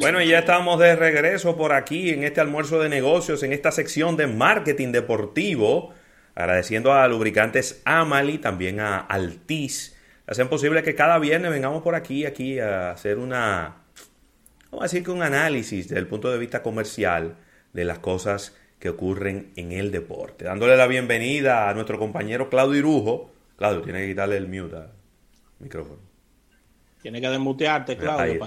Bueno, y ya estamos de regreso por aquí en este almuerzo de negocios, en esta sección de marketing deportivo, agradeciendo a Lubricantes Amali, también a Altis, hacen posible que cada viernes vengamos por aquí, aquí a hacer una, vamos a decir que un análisis desde el punto de vista comercial de las cosas que ocurren en el deporte. Dándole la bienvenida a nuestro compañero Claudio Irujo. Claudio, tiene que quitarle el mute al micrófono. Tiene que desmutearte, Claudio,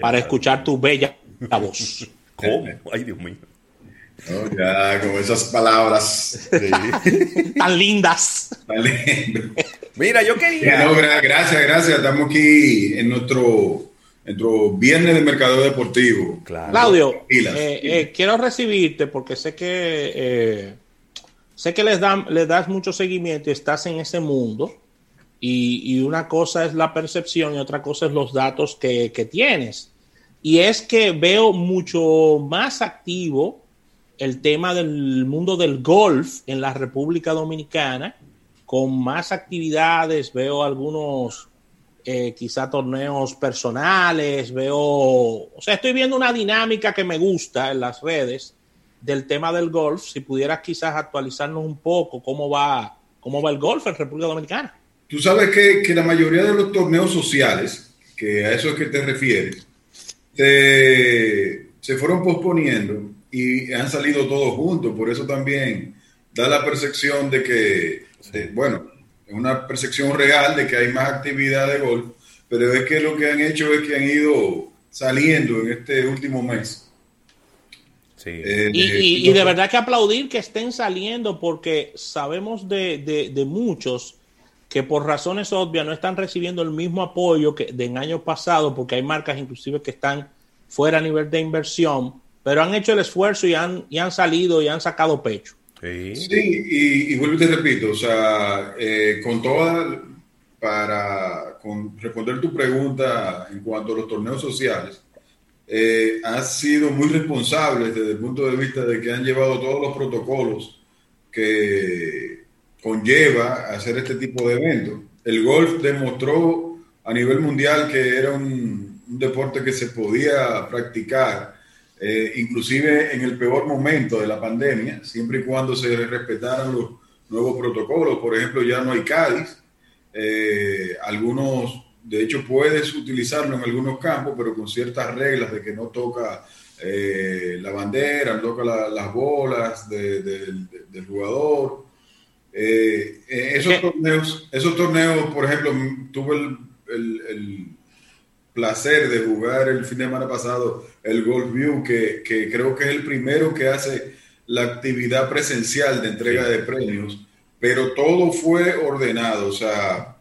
para, escuchar tu bella voz. ¿Cómo? Ay, Dios mío. ya, con esas palabras tan lindas. Tan lindas. Mira, yo quería. gracias, gracias. Estamos aquí en nuestro, nuestro viernes de mercado deportivo. Claudio, eh, eh, quiero recibirte porque sé que eh, sé que les, dan, les das mucho seguimiento y estás en ese mundo. Y, una cosa es la percepción y otra cosa es los datos que, tienes. Y es que veo mucho más activo el tema del mundo del golf en la República Dominicana con más actividades, veo algunos eh, quizá torneos personales, veo, o sea, estoy viendo una dinámica que me gusta en las redes del tema del golf. Si pudieras quizás actualizarnos un poco cómo va, cómo va el golf en República Dominicana. Tú sabes que, que la mayoría de los torneos sociales, que a eso es que te refieres, se, se fueron posponiendo y han salido todos juntos. Por eso también da la percepción de que bueno, es una percepción real de que hay más actividad de golf, pero es que lo que han hecho es que han ido saliendo en este último mes. Eh, y, de verdad que aplaudir que estén saliendo porque sabemos de, muchos que por razones obvias no están recibiendo el mismo apoyo que de en años pasados, porque hay marcas inclusive que están fuera a nivel de inversión, pero han hecho el esfuerzo y han, y han salido y han sacado pecho. Sí, y, vuelvo y te repito, o sea, eh, con toda, para responder tu pregunta en cuanto a los torneos sociales, eh, han sido muy responsables desde el punto de vista de que han llevado todos los protocolos que conlleva hacer este tipo de eventos. El golf demostró a nivel mundial que era un deporte que se podía practicar eh, inclusive en el peor momento de la pandemia, siempre y cuando se respetaran los nuevos protocolos. Por ejemplo, ya no hay Cádiz. Eh, algunos, de hecho, puedes utilizarlo en algunos campos, pero con ciertas reglas de que no toca eh, la bandera, no toca las bolas del jugador. Esos, torneos, esos torneos, por ejemplo, tuve el placer de jugar el fin de semana pasado el Golf View, que, creo que es el primero que hace la actividad presencial de entrega de premios, pero todo fue ordenado, o sea,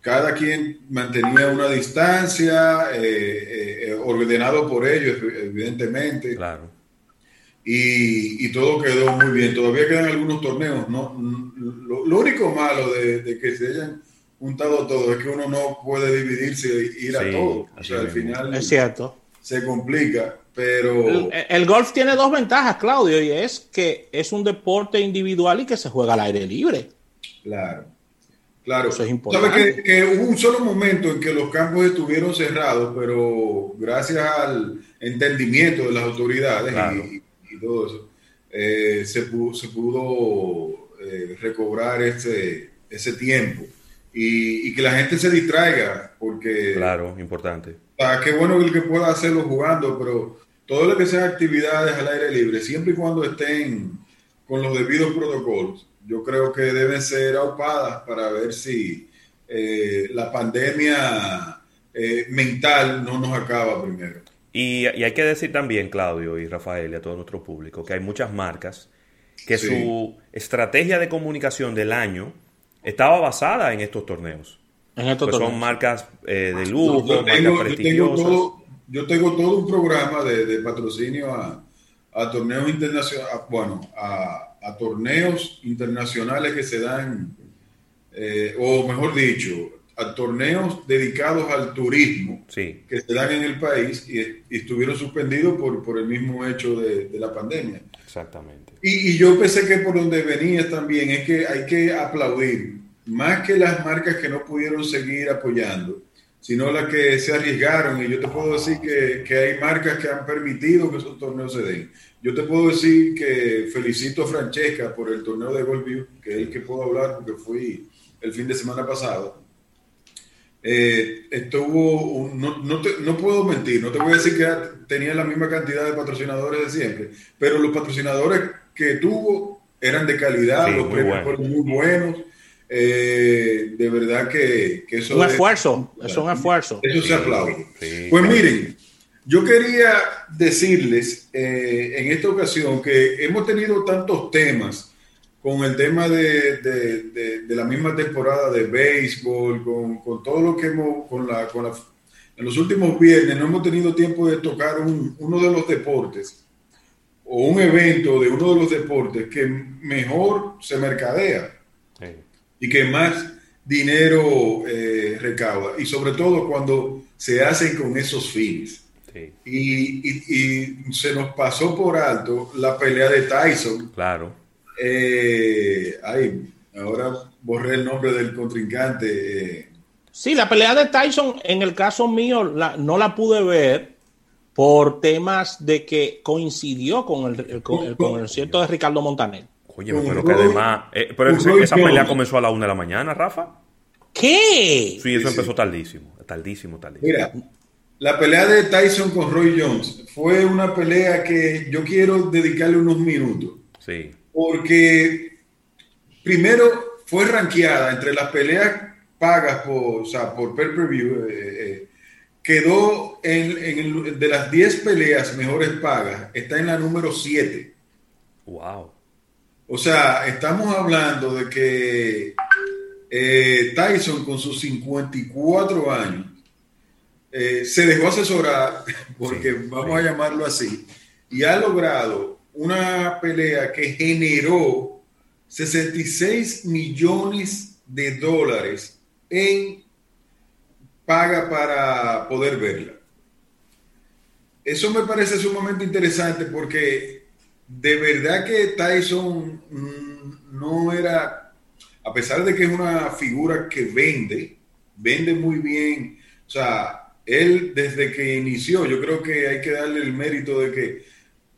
cada quien mantenía una distancia, eh, eh, eh, ordenado por ellos, evidentemente. Claro. Y, todo quedó muy bien. Todavía quedan algunos torneos. ¿no? Lo, único malo de, de que se hayan juntado todo, es que uno no puede dividirse e ir a todo. O sea, al final es cierto. se complica, pero... El, golf tiene dos ventajas, Claudio, y es que es un deporte individual y que se juega al aire libre. Claro. Claro, eso es importante. ¿Sabe que, hubo un solo momento en que los campos estuvieron cerrados, pero gracias al entendimiento de las autoridades y, todo eso, eh, se pudo, se pudo eh, recobrar ese, ese tiempo y, que la gente se distraiga, porque... Claro, importante. Ah, qué bueno el que pueda hacerlo jugando, pero todo lo que sea actividades al aire libre, siempre y cuando estén con los debidos protocolos, yo creo que deben ser aupadas para ver si eh, la pandemia eh, mental no nos acaba primero. Y, hay que decir también, Claudio y Rafael, y a todo nuestro público, que hay muchas marcas que su estrategia de comunicación del año estaba basada en estos torneos. En estos pues Son marcas eh, de lujo, marcas prestigiosas. Yo tengo, todo, un programa de, patrocinio a, torneos internacionales, bueno, a, torneos internacionales que se dan, eh, o mejor dicho, a torneos dedicados al turismo que se dan en el país y, estuvieron suspendidos por, por, el mismo hecho de, de la pandemia. Exactamente. Y, yo pensé que por donde venía también es que hay que aplaudir, más que las marcas que no pudieron seguir apoyando, sino las que se arriesgaron. Y yo te puedo decir que, que, hay marcas que han permitido que esos torneos se den. Yo te puedo decir que felicito a Francesca por el torneo de Goldview, que es el que puedo hablar porque fui el fin de semana pasado. Eh, estuvo, no, no, no, puedo mentir, no te voy a decir que tenía la misma cantidad de patrocinadores de siempre, pero los patrocinadores que tuvo eran de calidad, los premios fueron muy buenos. Eh, de verdad que, que eso un esfuerzo, es un esfuerzo. Eso se aplaude. Pues miren, yo quería decirles eh, en esta ocasión que hemos tenido tantos temas con el tema de, de, de, la misma temporada de béisbol, con, con, todo lo que hemos, con la, con la, en los últimos viernes no hemos tenido tiempo de tocar un, uno de los deportes o un evento de uno de los deportes que mejor se mercadea y que más dinero eh, recauda. Y sobre todo cuando se hacen con esos fines. Y, y, se nos pasó por alto la pelea de Tyson. Claro. Eh, ay, ahora borré el nombre del contrincante. Eh. Sí, la pelea de Tyson, en el caso mío, la, no la pude ver por temas de que coincidió con el, con, el concierto de Ricardo Montaner. Oye, pero que además. Eh, pero esa, pelea comenzó a la una de la mañana, Rafa. ¿Qué? Sí, eso empezó tardísimo. Tardísimo, tardísimo. Mira, la pelea de Tyson con Roy Jones fue una pelea que yo quiero dedicarle unos minutos. Sí. Porque primero fue rankeada entre las peleas pagas por, o sea, por pay-per-view. Eh, eh, quedó en, en de las 10 peleas mejores pagas, está en la número 7. Wow. O sea, estamos hablando de que eh, Tyson con sus 54 años se dejó asesorar, porque vamos a llamarlo así, y ha logrado una pelea que generó 66 millones de dólares en paga para poder verla. Eso me parece sumamente interesante porque de verdad que Tyson mm, no era, a pesar de que es una figura que vende, vende muy bien, o sea, él desde que inició, yo creo que hay que darle el mérito de que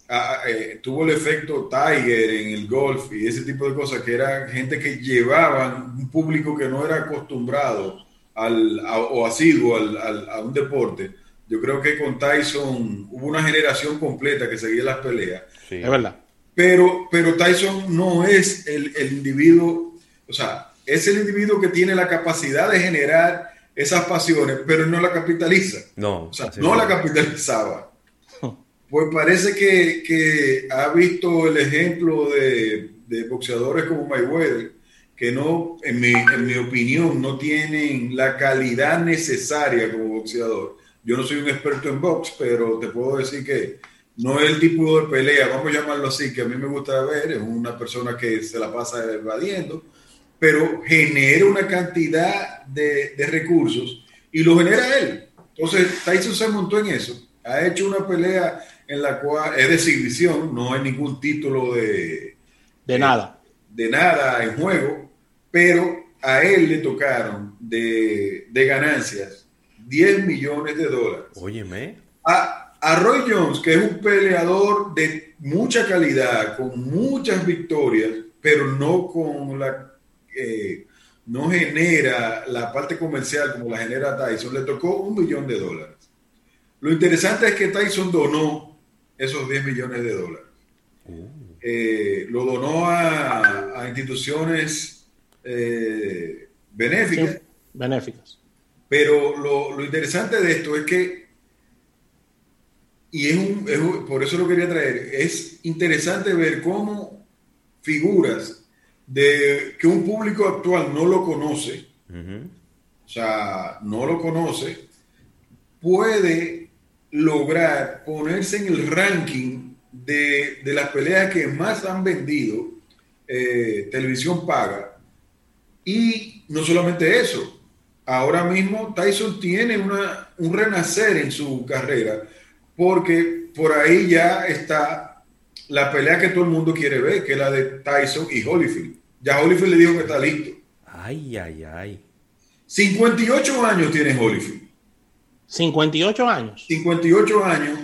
ah, eh, tuvo el efecto Tiger en el golf y ese tipo de cosas, que era gente que llevaban un público que no era acostumbrado al, o asiduo al, a un deporte. Yo creo que con Tyson hubo una generación completa que seguía las peleas es verdad. Pero, pero Tyson no es el, el, individuo, o sea, es el individuo que tiene la capacidad de generar esas pasiones, pero no la capitaliza. No. O sea, no la capitalizaba. Pues parece que, ha visto el ejemplo de, de, boxeadores como Mayweather, que no, en mi, opinión, no tienen la calidad necesaria como boxeador. Yo no soy un experto en box, pero te puedo decir que no es el tipo de pelea, vamos a llamarlo así, que a mí me gusta ver, es una persona que se la pasa evadiendo, pero genera una cantidad de, recursos y lo genera él. Entonces, Tyson se montó en eso, ha hecho una pelea en la cual es de exhibición, no hay ningún título de... De nada. De nada en juego, pero a él le tocaron de, de ganancias 10 millones de dólares. Óyeme. A, a Roy Jones, que es un peleador de mucha calidad, con muchas victorias, pero no con la eh, no genera la parte comercial como la genera Tyson, le tocó un millón de dólares. Lo interesante es que Tyson donó esos 10 millones de dólares. Uh. Eh, lo donó a, instituciones eh, benéficas. benéficas. Pero lo, lo interesante de esto es que y es un, por eso lo quería traer, es interesante ver cómo figuras de que un público actual no lo conoce, o sea, no lo conoce, puede lograr ponerse en el ranking de, de las peleas que más han vendido eh, televisión paga. Y no solamente eso, ahora mismo Tyson tiene una, un renacer en su carrera porque por ahí ya está la pelea que todo el mundo quiere ver, que es la de Tyson y Holyfield. Ya Holyfield le dijo que está listo. Ay, ay, ay. 58 años tiene Holyfield. 58 años. 58 años,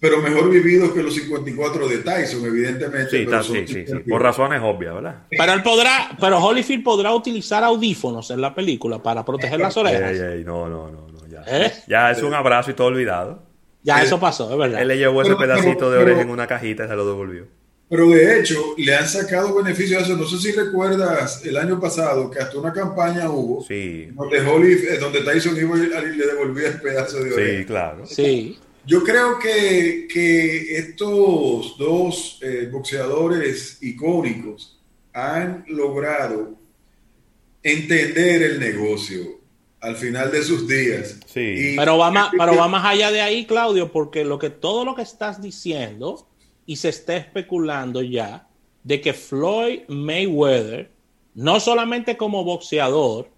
pero mejor vividos que los 54 de Tyson, evidentemente. Sí, sí, sí, por razones obvias, ¿verdad? Pero él podrá, pero Holyfield podrá utilizar audífonos en la película para proteger las orejas. no, no, no, no, ya. ¿Eh? Ya es un abrazo y todo olvidado. Ya, eso pasó, es verdad. Él le llevó ese pedacito de oreja en una cajita y se lo devolvió. Pero de hecho, le han sacado beneficio a eso. No sé si recuerdas el año pasado que hasta una campaña hubo donde, eh, donde Tyson iba y le devolvía el pedazo de oreja. Sí, claro. Sí. Yo creo que, que estos dos eh, boxeadores icónicos han logrado entender el negocio al final de sus días. Sí. pero, va más, pero va más allá de ahí, Claudio, porque lo que, todo lo que estás diciendo y se está especulando ya de que Floyd Mayweather, no solamente como boxeador,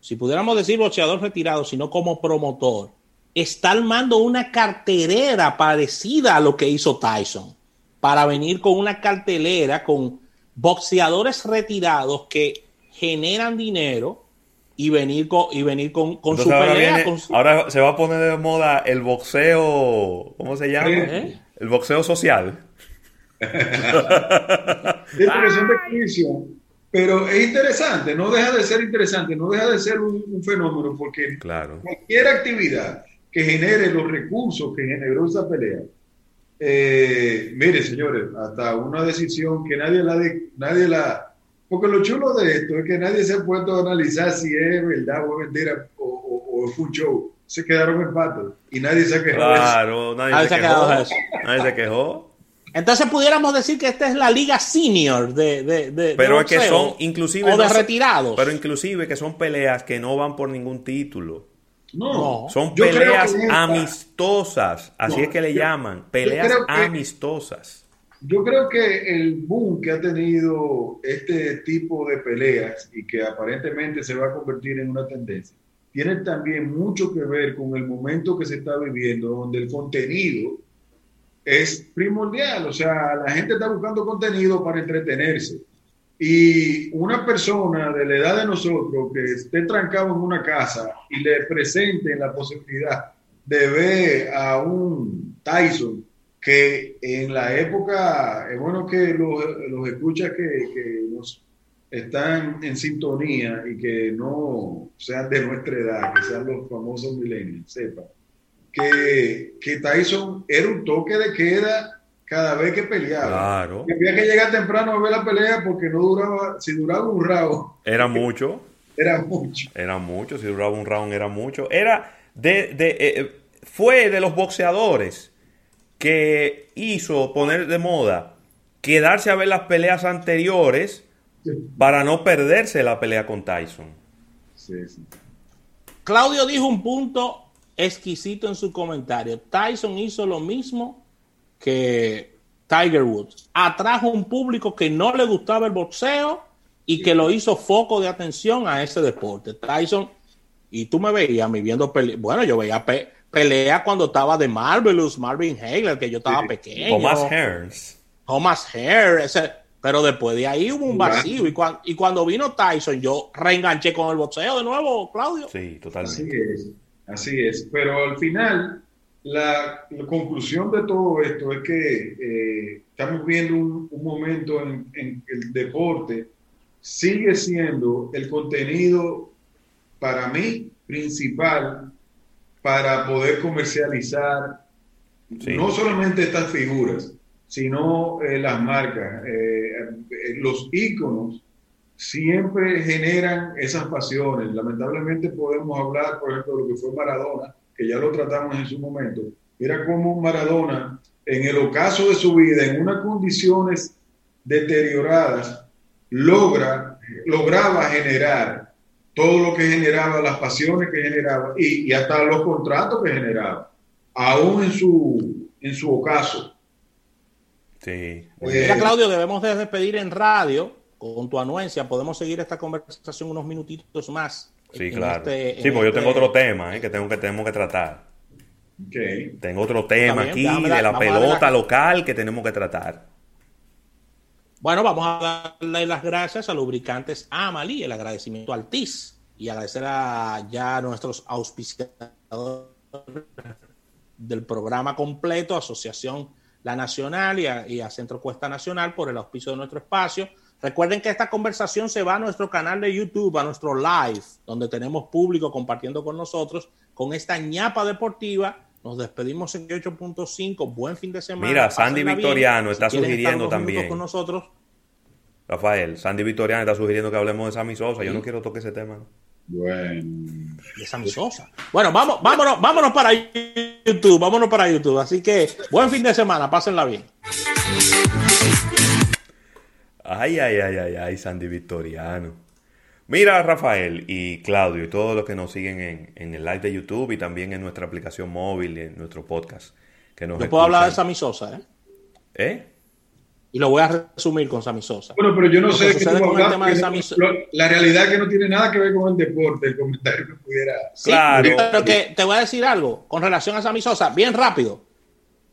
si pudiéramos decir boxeador retirado, sino como promotor, está armando una cartelera parecida a lo que hizo Tyson, para venir con una cartelera con boxeadores retirados que generan dinero y venir con, y venir con, su pelea. Ahora se va a poner de moda el boxeo, ¿cómo se llama? ¿Eh? El boxeo social. pero es interesante, no deja de ser interesante, no deja de ser un, fenómeno, porque claro. cualquier actividad que genere los recursos que generó esa pelea, eh, mire señores, hasta una decisión que nadie la, nadie la, porque lo chulo de esto es que nadie se ha puesto a analizar si es verdad o es mentira o, o, o fue un show se quedaron empates y nadie se quejó. Claro, nadie, se, quejó. Nadie se quejó. Entonces pudiéramos decir que esta es la liga senior de, de, pero es que son inclusive o de retirados. Pero inclusive que son peleas que no van por ningún título. No, son peleas amistosas, así es que le llaman, peleas amistosas. Yo creo que el boom que ha tenido este tipo de peleas y que aparentemente se va a convertir en una tendencia tiene también mucho que ver con el momento que se está viviendo, donde el contenido es primordial, o sea, la gente está buscando contenido para entretenerse. Y una persona de la edad de nosotros que esté trancado en una casa y le presente la posibilidad de ver a un Tyson que en la época, es bueno que los, los escuchas que, que nos están en sintonía y que no sean de nuestra edad, que sean los famosos millennials, sepan que, que Tyson era un toque de queda cada vez que peleaba. Claro. Que había que llegar temprano a ver la pelea porque no duraba, si duraba un round. Era mucho. Era mucho. Era mucho, si duraba un round era mucho. Era de, de eh, fue de los boxeadores que hizo poner de moda quedarse a ver las peleas anteriores para no perderse la pelea con Tyson. Claudio dijo un punto exquisito en su comentario. Tyson hizo lo mismo que Tiger Woods. Atrajo un público que no le gustaba el boxeo y que lo hizo foco de atención a ese deporte. Tyson, y tú me veías a mí viendo pelea. Bueno, yo veía pelea cuando estaba de Marvelous, Marvin Hagler, que yo estaba pequeño. Thomas Hearns. Thomas Harris. Pero después de ahí hubo un vacío. Y, y cuando vino Tyson, yo reenganché con el boxeo de nuevo, Claudio. Sí, totalmente. Así es, así es. Pero al final, la, conclusión de todo esto es que eh, estamos viendo un, momento en, en el deporte sigue siendo el contenido para mí principal para poder comercializar no solamente estas figuras, sino eh, las marcas. Eh, eh, los íconos siempre generan esas pasiones. Lamentablemente podemos hablar, por ejemplo, de lo que fue Maradona, que ya lo tratamos en su momento. Era como Maradona, en el ocaso de su vida, en unas condiciones deterioradas, logra, lograba generar todo lo que generaba, las pasiones que generaba y, y hasta los contratos que generaba, aún en su, en su ocaso. Sí. Mira, Claudio, debemos de despedir en radio con tu anuencia. Podemos seguir esta conversación unos minutitos más. Sí, claro. Este, sí, porque yo tengo este otro tema eh, que, tengo que tenemos que tratar. Okay. Tengo otro tema aquí de la pelota local que tenemos que tratar. Bueno, vamos a darle las gracias a Lubricantes Amali, el agradecimiento al TIS y agradecer a ya nuestros auspiciadores del programa completo, Asociación La Nacional y a, y a, Centro Cuesta Nacional por el auspicio de nuestro espacio. Recuerden que esta conversación se va a nuestro canal de YouTube, a nuestro live, donde tenemos público compartiendo con nosotros con esta ñapa deportiva. Nos despedimos en 8.5. Buen fin de semana. Mira, Sandy Victoriano está sugiriendo también. Con nosotros. Rafael, Sandy Victoriano está sugiriendo que hablemos de Sammy Sosa. Yo no quiero tocar ese tema. Bueno. De Sammy Sosa. Bueno, vamos, vámonos, vámonos para YouTube. Vámonos para YouTube. Así que buen fin de semana. Pásenla bien. Ay, ay, ay, ay, ay, Sandy Victoriano. Mira, Rafael y Claudio y todos los que nos siguen en, en, el live de YouTube y también en nuestra aplicación móvil y en nuestro podcast. Que nos Yo puedo hablar de Sammy Sosa, ¿eh? ¿Eh? Y lo voy a resumir con Sammy Sosa. Bueno, pero yo no sé de Sammy Sosa. La realidad es que no tiene nada que ver con el deporte, el comentario que pudiera. Sí, claro. Pero que te voy a decir algo con relación a Sammy Sosa, bien rápido.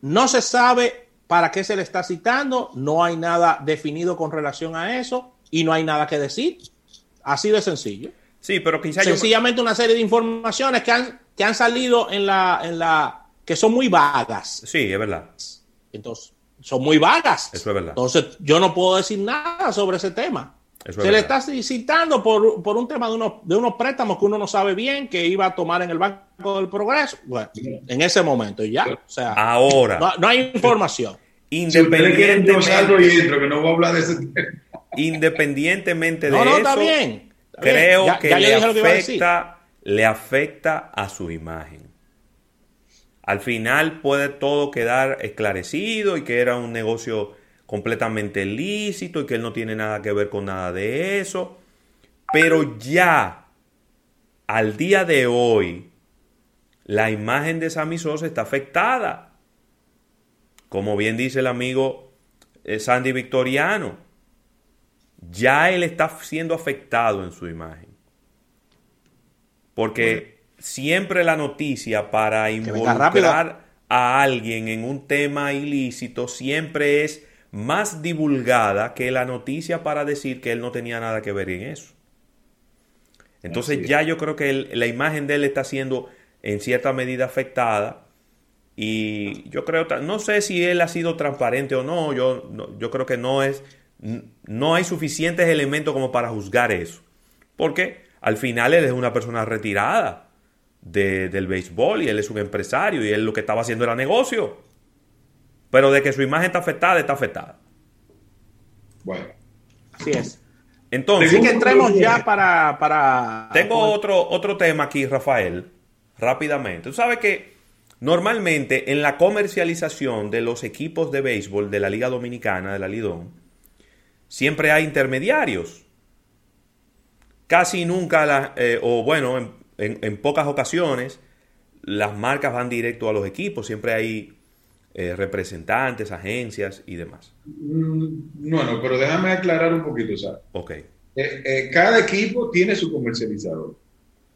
No se sabe para qué se le está citando, no hay nada definido con relación a eso y no hay nada que decir. Así de sencillo. Sí, pero quizás sencillamente yo... una serie de informaciones que han, que han salido en la, en la que son muy vagas. Sí, es verdad. Entonces, son muy vagas. Eso es verdad. Entonces, yo no puedo decir nada sobre ese tema. Eso Se es le verdad. está citando por, por un tema de unos, de unos préstamos que uno no sabe bien que iba a tomar en el Banco del Progreso. Bueno, en ese momento y ya. O sea, Ahora, no, no hay información. Si ustedes quieren yo salgo y entro, que no voy a hablar de ese tema. independientemente de No, no, eso, está bien. está bien. creo Ya- que ya le, lo que afecta, le afecta a su imagen. Al final puede todo quedar esclarecido y que era un negocio completamente lícito y que él no tiene nada que ver con nada de eso. Pero ya, al día de hoy, la imagen de Sammy Sosa está afectada. Como bien dice el amigo eh, Sandy Victoriano, ya él está siendo afectado en su imagen. Porque siempre la noticia para involucrar a alguien en un tema ilícito siempre es más divulgada que la noticia para decir que él no tenía nada que ver en eso. Entonces es. ya yo creo que el- la imagen de él está siendo en cierta medida afectada y yo creo, no sé si él ha sido transparente o no, yo, no- yo creo que no es, no hay suficientes elementos como para juzgar eso. Porque al final él es una persona retirada de- del béisbol y él es un empresario y él lo que estaba haciendo era negocio. Pero de que su imagen está afectada, está afectada. Bueno, Así es. Entonces, Así que entremos ya para. para Tengo otro, otro tema aquí, Rafael, rápidamente. Tú sabes que normalmente en la comercialización de los equipos de béisbol de la Liga Dominicana, de la Lidón, siempre hay intermediarios. Casi nunca, la- eh, o bueno, en, en- en pocas ocasiones, las marcas van directo a los equipos. Siempre hay eh, representantes, agencias y demás. mm, bueno, pero déjame aclarar un poquito, sea, Ok, eh, eh, cada equipo tiene su comercializador.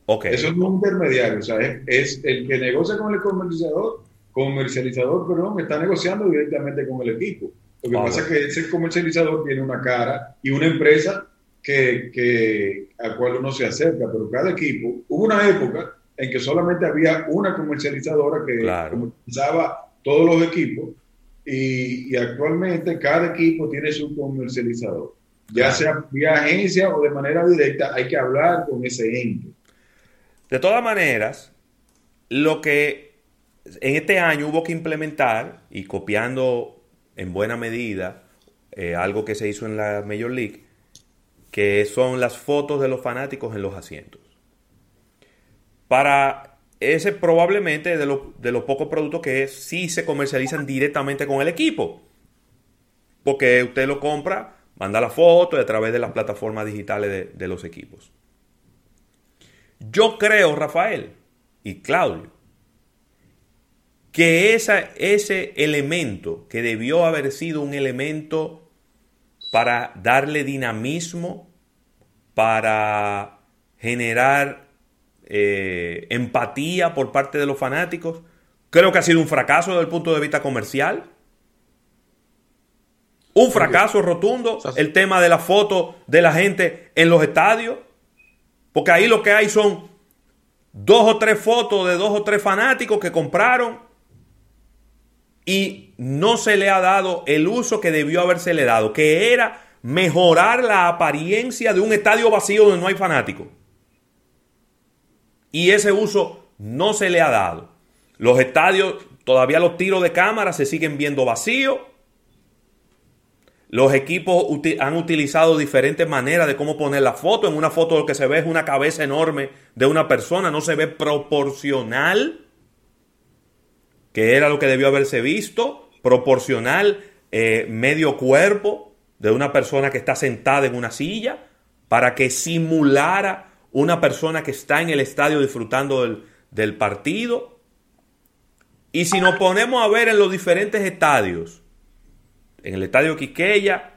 ok. Eso no es un intermediario, o sea, es, el que negocia con el comercializador, comercializador, perdón, está negociando directamente con el equipo. Lo que Ah, pasa es que ese comercializador tiene una cara y una empresa que, que, a cual uno se acerca, pero cada equipo, hubo una época en que solamente había una comercializadora que Claro. comercializaba todos los equipos y, y actualmente cada equipo tiene su comercializador. Ya Claro. sea vía agencia o de manera directa, hay que hablar con ese ente. De todas maneras, lo que en este año hubo que implementar y copiando en buena medida eh, algo que se hizo en la Major League, que son las fotos de los fanáticos en los asientos. Para ese probablemente de, lo- de los pocos productos que sí se comercializan directamente con el equipo. Porque usted lo compra, manda la foto y a través de las plataformas digitales de- los equipos. Yo creo, Rafael y Claudio, que ese elemento que debió haber sido un elemento para darle dinamismo, para generar eh, empatía por parte de los fanáticos, creo que ha sido un fracaso desde el punto de vista comercial. Un fracaso rotundo sea, el tema de la foto de la gente en los estadios. Porque ahí lo que hay son dos o tres fotos de dos o tres fanáticos que compraron y no se le ha dado el uso que debió haberse le dado, que era mejorar la apariencia de un estadio vacío donde no hay fanáticos. Y ese uso no se le ha dado. Los estadios, todavía los tiros de cámara se siguen viendo vacíos. Los equipos han utilizado diferentes maneras de cómo poner la foto. En una foto lo que se ve es una cabeza enorme de una persona, no se ve proporcional, que era lo que debió haberse visto, proporcional eh, medio cuerpo de una persona que está sentada en una silla, para que simulara una persona que está en el estadio disfrutando del, del partido. Y si nos ponemos a ver en los diferentes estadios, en el estadio Quiqueya,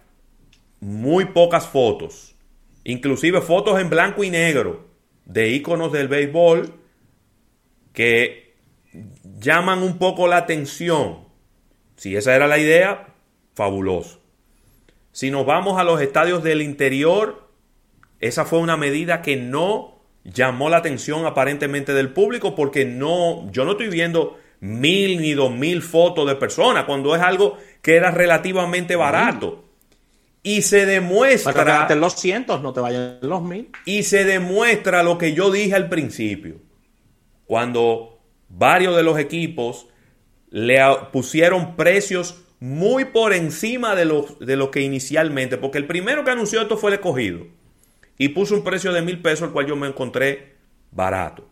muy pocas fotos, inclusive fotos en blanco y negro de íconos del béisbol que llaman un poco la atención. Si esa era la idea, fabuloso. Si nos vamos a los estadios del interior, esa fue una medida que no llamó la atención aparentemente del público porque no, yo no estoy viendo mil ni dos mil fotos de personas cuando es algo que era relativamente barato. Y se demuestra. los cientos, no te vayan los mil. Y se demuestra lo que yo dije al principio. Cuando varios de los equipos le pusieron precios muy por encima de lo, de lo que inicialmente. Porque el primero que anunció esto fue el escogido. Y puso un precio de mil pesos, el cual yo me encontré barato.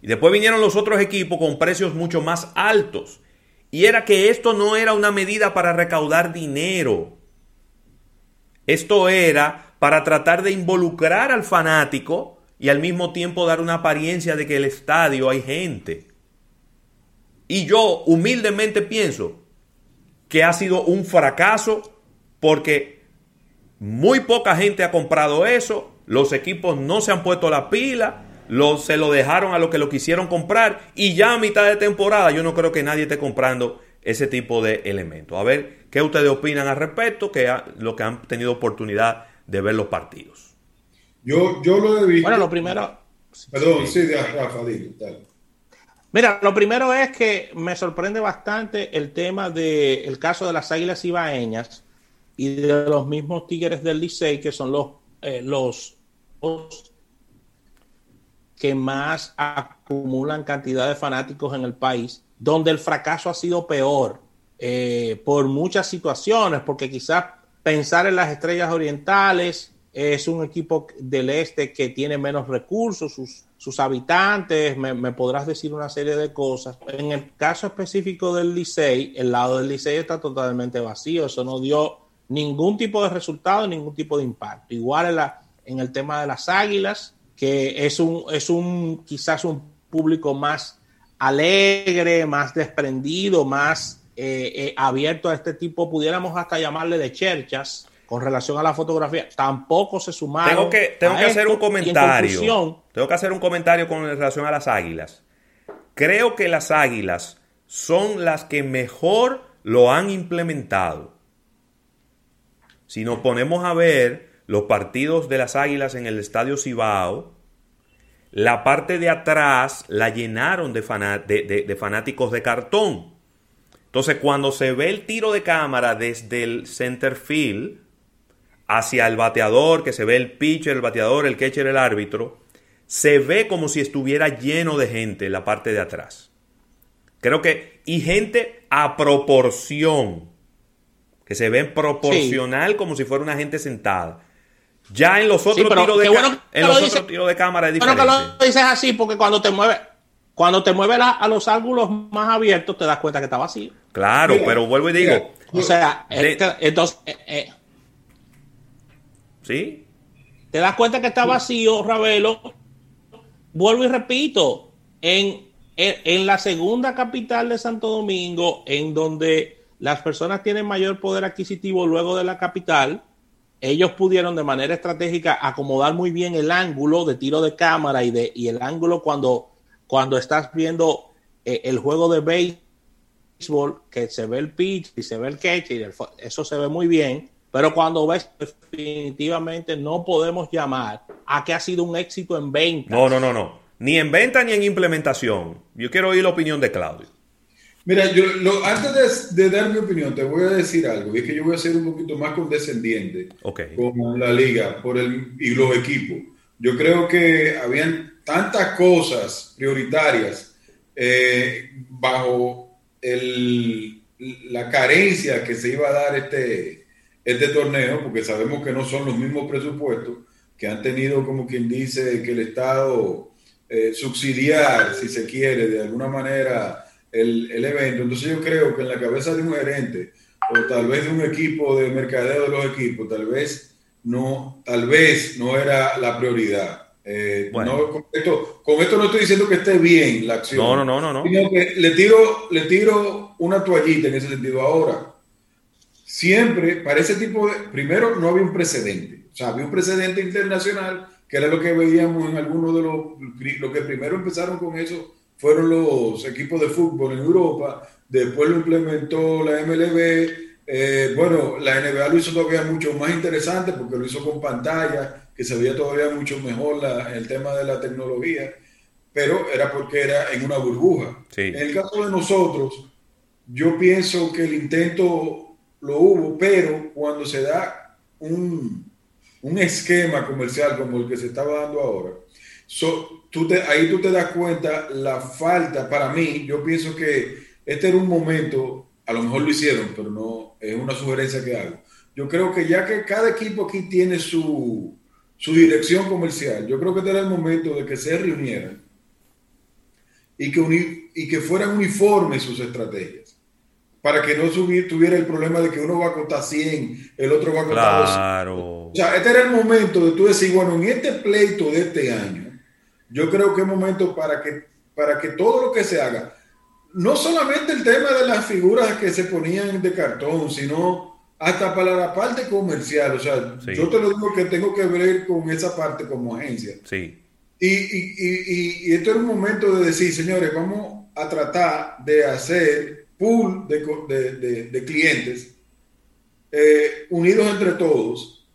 Y después vinieron los otros equipos con precios mucho más altos. Y era que esto no era una medida para recaudar dinero. Esto era para tratar de involucrar al fanático y al mismo tiempo dar una apariencia de que el estadio hay gente. Y yo humildemente pienso que ha sido un fracaso porque muy poca gente ha comprado eso, los equipos no se han puesto la pila se lo dejaron a los que lo quisieron comprar y ya a mitad de temporada yo no creo que nadie esté comprando ese tipo de elementos. A ver qué ustedes opinan al respecto, que lo que han tenido oportunidad de ver los partidos. Yo, yo lo he visto. Bueno, lo primero. Perdón, sí, de Rafa, Mira, lo primero es que me sorprende bastante el tema del caso de las águilas ibaeñas y de los mismos tigres del Licey, que son los, eh, los que más acumulan cantidad de fanáticos en el país, donde el fracaso ha sido peor eh, por muchas situaciones, porque quizás pensar en las estrellas orientales es un equipo del este que tiene menos recursos, sus, sus habitantes, me, podrás decir una serie de cosas. En el caso específico del Licey, el lado del Licey está totalmente vacío, eso no dio ningún tipo de resultado, ningún tipo de impacto. Igual en, la, en el tema de las águilas, que es un, es un quizás un público más alegre, más desprendido, más eh, eh, abierto a este tipo, pudiéramos hasta llamarle de cherchas con relación a la fotografía, tampoco se sumaron. Tengo que, tengo que hacer un comentario. Tengo que hacer un comentario con relación a las águilas. Creo que las águilas son las que mejor lo han implementado. Si nos ponemos a ver los partidos de las Águilas en el Estadio Cibao, la parte de atrás la llenaron de, fanáticos de cartón. Entonces, cuando se ve el tiro de cámara desde el center field hacia el bateador, que se ve el pitcher, el bateador, el catcher, el árbitro, se ve como si estuviera lleno de gente en la parte de atrás. Creo que, y gente a proporción, que se ve proporcional como si fuera una gente sentada. Ya en los otros tiros de, en los otros tiros de cámara es diferente. Bueno que lo dices así porque cuando te mueves cuando te mueves a los ángulos más abiertos te das cuenta que está vacío. Claro, pero vuelvo y digo. o sea, entonces. Eh, eh, ¿Sí? Te das cuenta que está vacío, Ravelo. Vuelvo y repito. En, en, en la segunda capital de Santo Domingo, en donde las personas tienen mayor poder adquisitivo luego de la capital, ellos pudieron de manera estratégica acomodar muy bien el ángulo de tiro de cámara y, de, y el ángulo cuando, cuando estás viendo eh, el juego de béisbol, que se ve el pitch y se ve el catch, y eso se ve muy bien, Pero cuando ves, definitivamente no podemos llamar a que ha sido un éxito en venta. No, no, no, no. Ni en venta ni en implementación. Yo quiero oír la opinión de Claudio. Mira, yo antes de, dar mi opinión, te voy a decir algo. Y es que yo voy a ser un poquito más condescendiente con la liga por el, y los equipos. Yo creo que habían tantas cosas prioritarias eh, bajo el, la carencia que se iba a dar este, este torneo, porque sabemos que no son los mismos presupuestos que han tenido, como quien dice, que el Estado eh, subsidiar, si se quiere, de alguna manera el, el, evento. Entonces yo creo que en la cabeza de un gerente o tal vez de un equipo de mercadeo de los equipos, tal vez no, tal vez no era la prioridad. Eh, no, con, esto, con, esto, no estoy diciendo que esté bien la acción. No, no, no, no. Sino que le tiro, le tiro una toallita en ese sentido. Ahora, siempre para ese tipo de. Primero, no había un precedente. O sea, había un precedente internacional que era lo que veíamos en algunos de los. Lo que primero empezaron con eso fueron los equipos de fútbol en Europa. Después lo implementó la MLB. Eh, bueno, la NBA lo hizo todavía mucho más interesante porque lo hizo con pantalla que se veía todavía mucho mejor el tema de la tecnología, pero era porque era en una burbuja. En el caso de nosotros, yo pienso que el intento lo hubo, pero cuando se da un, un esquema comercial como el que se estaba dando ahora, tú te, ahí tú te das cuenta la falta, para mí, yo pienso que este era un momento, a lo mejor lo hicieron, pero no es una sugerencia que hago. Yo creo que ya que cada equipo aquí tiene su, su dirección comercial. Yo creo que este era el momento de que se reunieran y que, y que fueran uniformes sus estrategias. Para que no tuviera el problema de que uno va a costar 100, el otro va a costar claro. O sea, este era el momento de tú decir, bueno, en este pleito de este año, yo creo que es momento para que, para que todo lo que se haga, no solamente el tema de las figuras que se ponían de cartón, sino hasta para la parte comercial, o sea, yo te lo digo que tengo que ver con esa parte como agencia. Sí. Y, y, y, y, esto es un momento de decir, señores, vamos a tratar de hacer pool de, de, de, clientes eh, unidos entre todos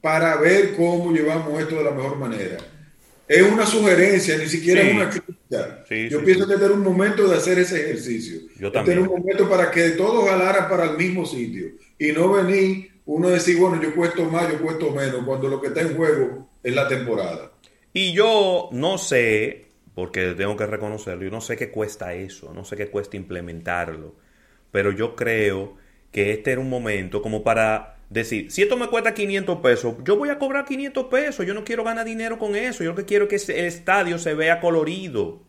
para ver cómo llevamos esto de la mejor manera. Es una sugerencia, ni siquiera es una crítica. Yo pienso que este era un momento de hacer ese ejercicio. Yo este era un momento para que todos jalaran para el mismo sitio y no venir uno decir, bueno, yo cuesto más, yo cuesto menos, cuando lo que está en juego es la temporada. Y yo no sé, porque tengo que reconocerlo, yo no sé qué cuesta eso, no sé qué cuesta implementarlo, pero yo creo que este era un momento como para decir, si esto me cuesta 500 pesos, yo voy a cobrar 500 pesos, yo no quiero ganar dinero con eso, yo lo que quiero es que el estadio se vea colorido.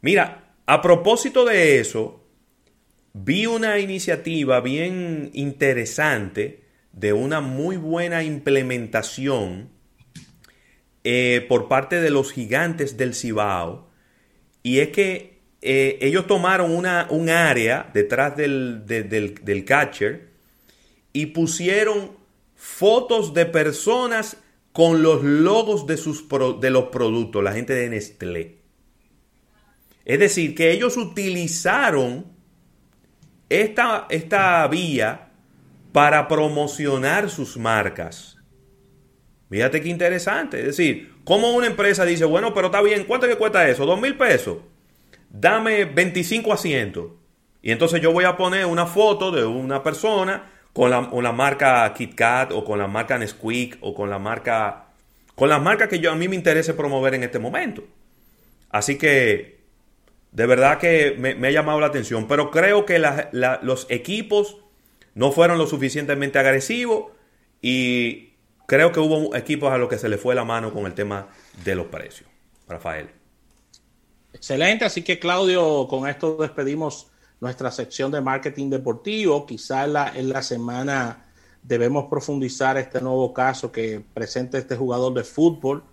Mira, a propósito de eso, vi una iniciativa bien interesante de una muy buena implementación eh, por parte de los gigantes del Cibao, y es que eh, ellos tomaron una, un área detrás del, del catcher, y pusieron fotos de personas con los logos de, sus de los productos, la gente de Nestlé. Es decir, que ellos utilizaron esta, esta vía para promocionar sus marcas. Fíjate qué interesante. Es decir, como una empresa dice, bueno, pero está bien, ¿cuánto que cuesta eso? ¿Dos mil pesos? Dame 25 asientos. Y entonces yo voy a poner una foto de una persona con la, marca KitKat o con la marca Nesquik o con la marca con las marcas que yo a mí me interese promover en este momento. Así que de verdad que me, ha llamado la atención, pero creo que los equipos no fueron lo suficientemente agresivos y creo que hubo equipos a los que se le fue la mano con el tema de los precios. Rafael. Excelente, así que Claudio, con esto despedimos nuestra sección de marketing deportivo. Quizá en la, semana debemos profundizar este nuevo caso que presenta este jugador de fútbol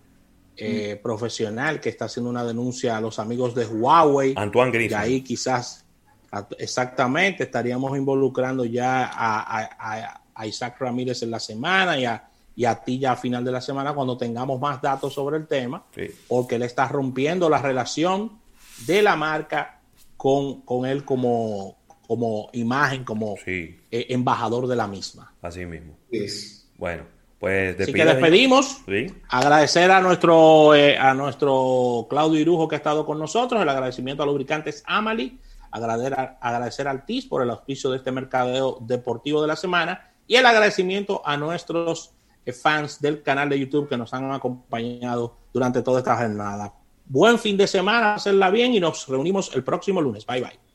eh, profesional que está haciendo una denuncia a los amigos de Huawei. Antoine Griezmann. Y ahí quizás exactamente estaríamos involucrando ya a, Isaac Ramírez en la semana y a, y a ti ya a final de la semana cuando tengamos más datos sobre el tema, porque le está rompiendo la relación de la marca con, él como, como imagen, como eh, embajador de la misma. Así mismo. Bueno, pues Así que despedimos. Agradecer a nuestro, eh, a nuestro Claudio Irujo que ha estado con nosotros, el agradecimiento a Lubricantes Amali, agradecer, a, agradecer al TIS por el auspicio de este mercadeo deportivo de la semana y el agradecimiento a nuestros fans del canal de YouTube que nos han acompañado durante toda esta jornada. Buen fin de semana, hacerla bien y nos reunimos el próximo lunes. Bye bye.